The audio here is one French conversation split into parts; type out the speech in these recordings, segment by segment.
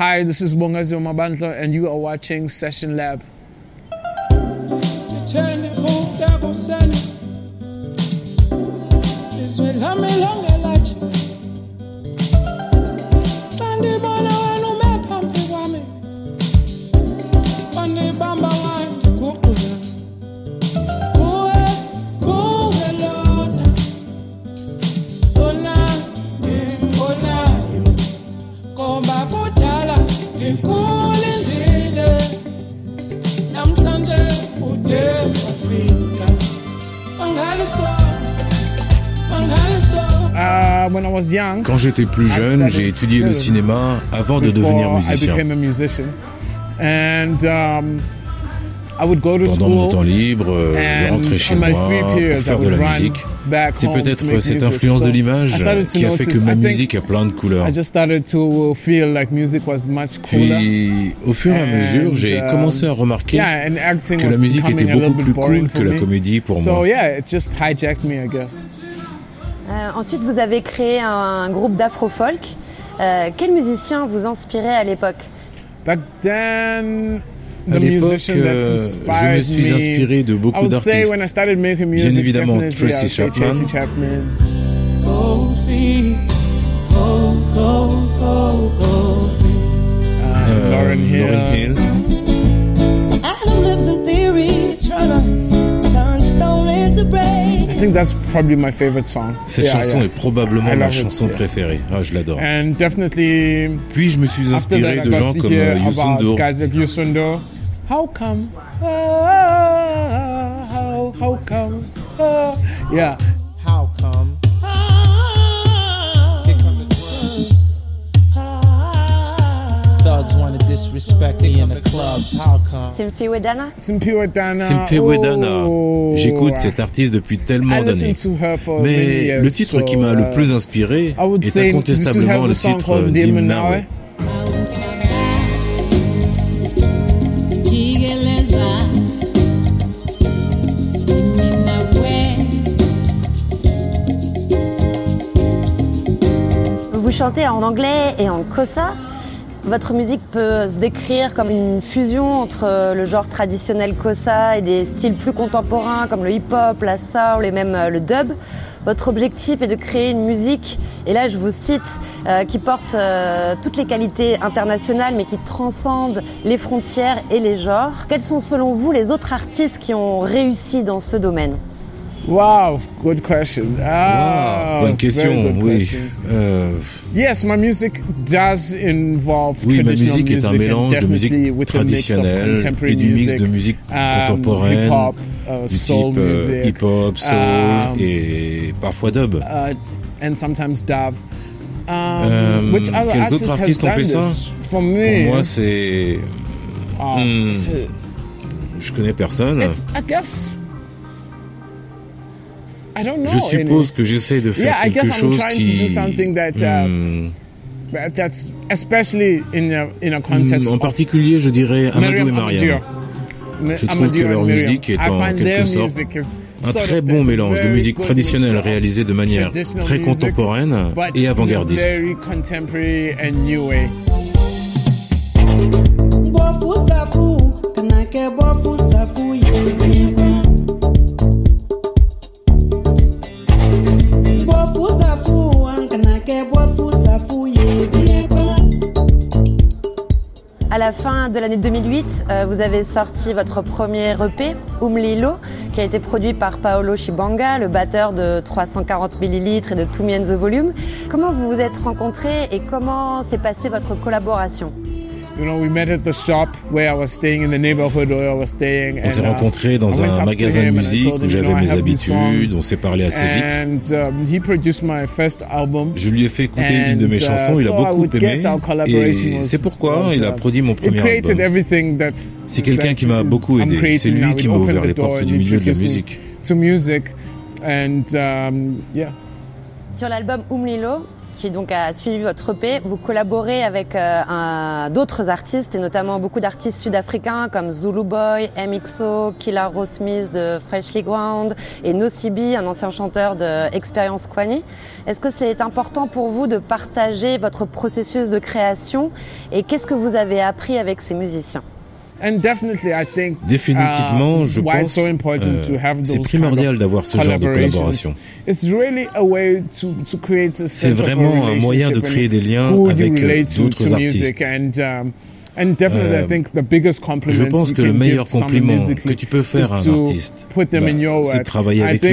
Hi, this is Bongazi Mabantla, and you are watching Session Lab. Quand j'étais plus jeune, j'ai étudié le cinéma avant de devenir musicien. Pendant mon temps libre, je rentrais chez moi pour faire de la musique. C'est peut-être cette influence de l'image qui a fait que ma musique a plein de couleurs. Puis, au fur et à mesure, j'ai commencé à remarquer que la musique était beaucoup plus cool que la comédie pour moi. Euh, ensuite, vous avez créé un, groupe d'afro-folk. Euh, quel musicien vous inspirait à l'époque À l'époque, euh, je me suis inspiré de beaucoup d'artistes. Bien évidemment, Tracy Chapman. Lauren Hill. Cette chanson est probablement ma chanson préférée. Ah, je l'adore. Puis je me suis inspiré de gens comme uh, Yusundo? How come? Uh, how, how come? Uh, yeah. Disrespect me in the club. How come? Oh. J'écoute cette artiste depuis tellement d'années. Mais le titre qui m'a le plus inspiré est incontestablement le titre Dimnawe. Vous chantez en anglais et en kosa votre musique peut se décrire comme une fusion entre euh, le genre traditionnel kosa et des styles plus contemporains comme le hip-hop, la soul et même euh, le dub. Votre objectif est de créer une musique, et là je vous cite, euh, qui porte toutes les qualités internationales mais qui transcende les frontières et les genres. Quels sont selon vous les autres artistes qui ont réussi dans ce domaine? Wow, good question. Ah, bonne question, oui. Euh... Yes, my music does involve oui, ma musique est un mélange de musique traditionnelle et du mix de musique um, contemporaine, hip-hop, uh, du type uh, hip-hop, soul um, et parfois dub. Uh, and sometimes dub. Um, euh, which other quels autres artistes ont fait ça? For me, Pour moi, c'est... Oh, hmm, je connais personne. I guess je suppose que j'essaie de faire quelque chose qui... en particulier, je dirais Amadou et Mariam. Je trouve que leur musique est en quelque sorte un très bon mélange de musique traditionnelle réalisée de manière très contemporaine et avant-gardiste. À la fin de l'année 2008, euh, vous avez sorti votre premier EP, Umlilo, qui a été produit par Paolo Chibanga, le batteur de 340 ml et de Two Me the Volume. Comment vous vous êtes rencontrés et comment s'est passée votre collaboration? On s'est rencontrés dans un magasin de musique où j'avais mes habitudes, on s'est parlé assez vite. Um, Je lui ai fait écouter une de mes uh, chansons, il a beaucoup aimé. et c'est pourquoi il a produit mon premier album. C'est quelqu'un qui m'a beaucoup aidé, c'est lui qui m'a ouvert les portes du milieu de la musique. Um, Sur l'album Umlilo, qui donc a suivi votre EP. Vous collaborez avec d'autres artistes et notamment beaucoup d'artistes sud-africains comme Zulu Boy, MXO, Killa Smith de Freshly Ground et Nocibi, un ancien chanteur de Experience Kwani. Est-ce que c'est important pour vous de partager votre processus de création et qu'est-ce que vous avez appris avec ces musiciens? Définitivement, je pense euh, c'est primordial d'avoir ce genre de collaboration. C'est vraiment un moyen de créer des liens avec euh, d'autres artistes. Um, euh, je pense que le meilleur compliment que tu peux faire à un artiste, bah, c'est de travailler avec lui.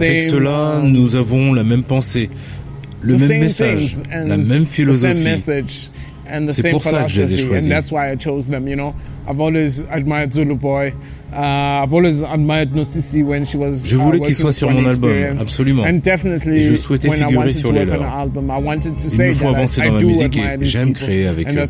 Avec cela, nous avons la même pensée, le même message, la même philosophie. C'est pour ça que je les ai choisis. Je voulais qu'ils soient sur mon album, absolument. Et je souhaitais figurer sur les leurs. Il me faut avancer dans la musique et j'aime créer avec eux.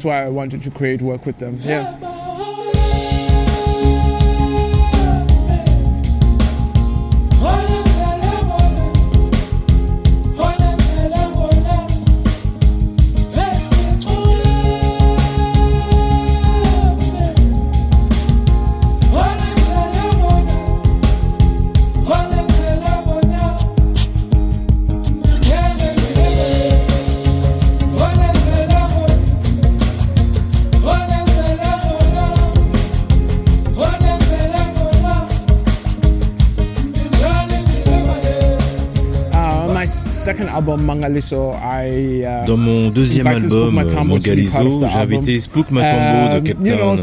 Dans mon deuxième album, Mangaliso, j'ai invité Spook Matambo de Cape Town.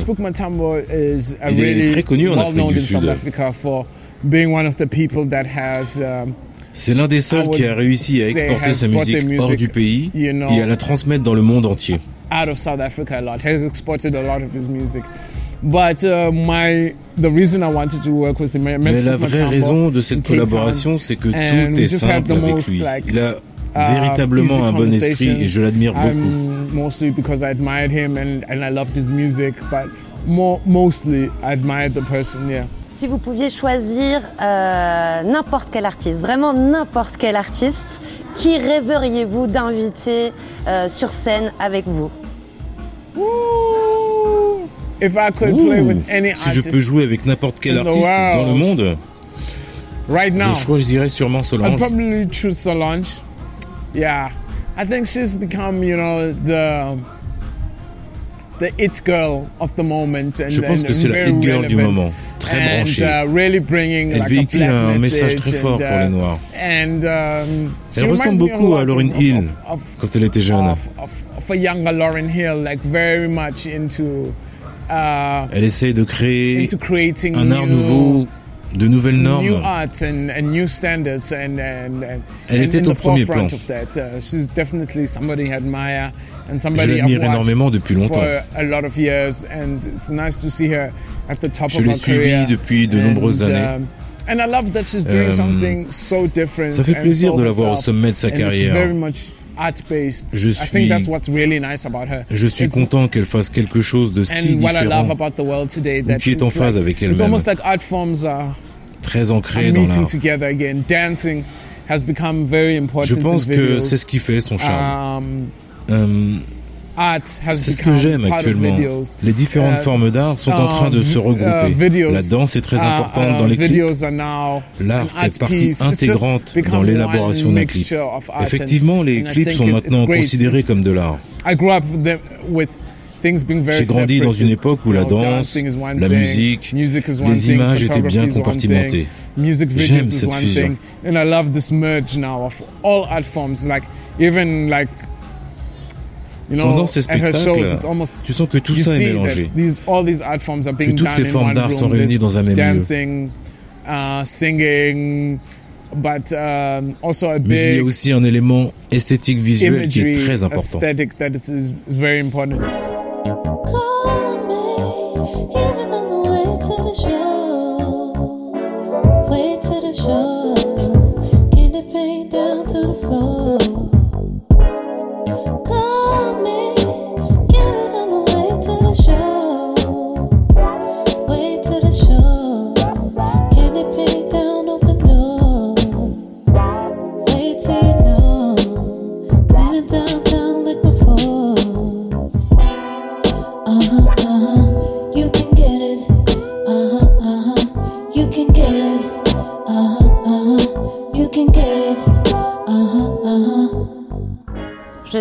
Il est très connu en Afrique du Sud. Um, C'est l'un des seuls qui a réussi à exporter sa musique hors du pays et à la transmettre dans le monde entier. Mais la vraie raison de cette collaboration, c'est que tout est simple avec lui. Il a uh, véritablement un bon esprit et je l'admire beaucoup. Si vous pouviez choisir euh, n'importe quel artiste, vraiment n'importe quel artiste, qui rêveriez-vous d'inviter euh, sur scène avec vous? Si je peux jouer avec n'importe quel artiste dans le monde, right now, je choisirais sûrement Solange. I'd probably choose Solange. Yeah, I think she's become, you know, the the it girl of the moment. And, je pense que c'est la it girl du moment, très and, branchée. Uh, really bringing, elle like, véhicule un message très fort and, pour les uh, Noirs. And, um, elle ressemble beaucoup à Lauryn Hill of, of, quand elle était jeune. Of, of, a younger Lauryn Hill, like very much into Uh, Elle essaie de créer un art nouveau, de nouvelles normes. Elle était au premier plan. Uh, Je l'admire énormément depuis longtemps. Je l'ai suivie depuis de nombreuses années. Um, euh, ça fait plaisir de la voir au sommet de sa carrière. Je suis, je suis content qu'elle fasse quelque chose de si différent ou qui est en phase avec elle-même. Très ancré dans l'art. Je pense que c'est ce qui fait son charme. Um, c'est ce que j'aime actuellement. Les différentes uh, formes d'art sont en train de se um, regrouper. Uh, La danse est très importante dans les clips. L'art fait partie intégrante dans l'élaboration d'un clip. Effectivement, les clips sont maintenant considérés comme de l'art. J'ai grandi dans une époque où la danse, la musique, les images étaient bien compartimentées. J'aime cette fusion. Pendant ces spectacles, tu sens que tout ça est mélangé, que toutes ces formes d'art sont réunies dans un même lieu. Uh, um, Mais il y a aussi un élément esthétique visuel qui est très important.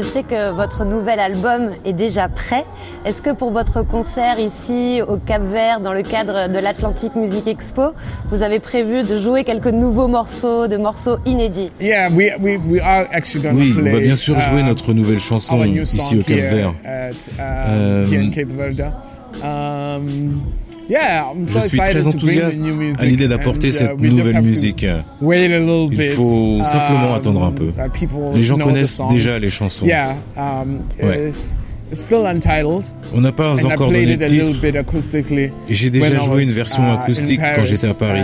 Sais que votre nouvel album est déjà prêt. Est-ce que pour votre concert ici au Cap Vert, dans le cadre de l'Atlantic Music Expo, vous avez prévu de jouer quelques nouveaux morceaux, de morceaux inédits? Yeah, we, we, we are actually Oui, on va bien sûr jouer uh, notre nouvelle chanson ici au Cap Vert. Uh, euh. Um, je suis très enthousiaste à l'idée d'apporter uh, cette nouvelle musique. Il faut simplement um, attendre un peu. Les gens connaissent déjà les chansons. Um, On n'a pas encore donné de titre. Et j'ai déjà joué une version uh, acoustique quand j'étais à Paris.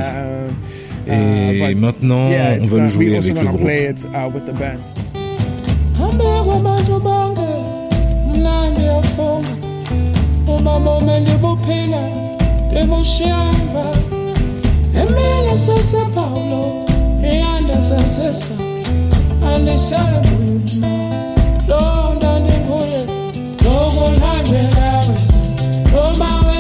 Uh, Et maintenant, on va le jouer avec le groupe. devoshamba emele sese paulo eyanda sesesa andiselebuluna londa ndinguye lokulandelawe lobawe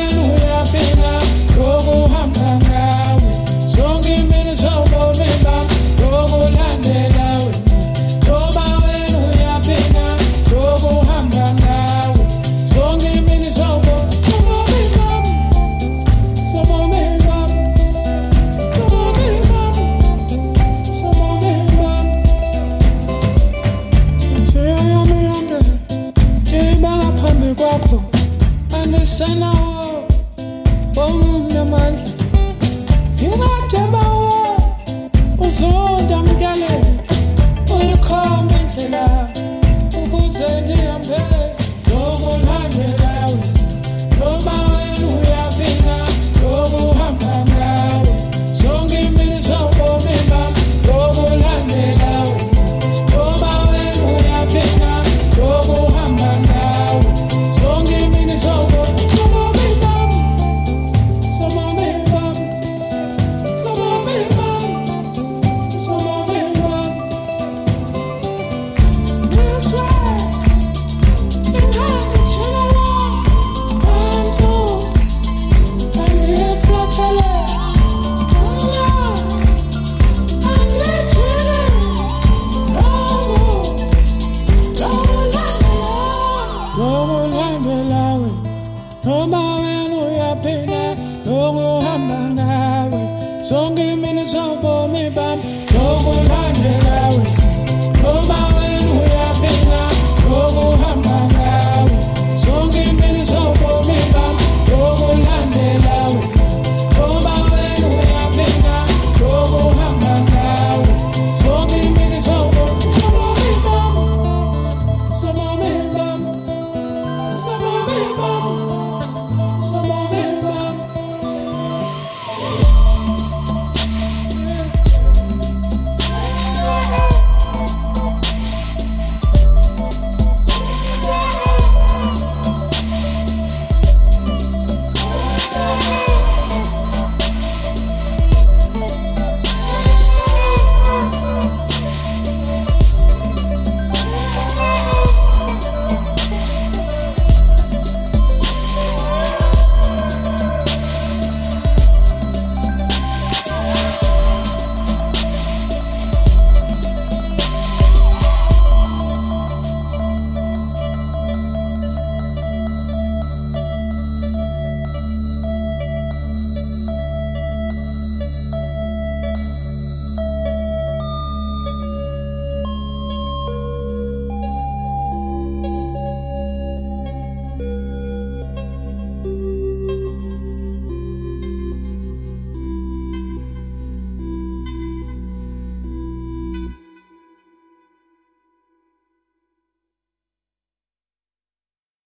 Songi mini sobo mi bam, no go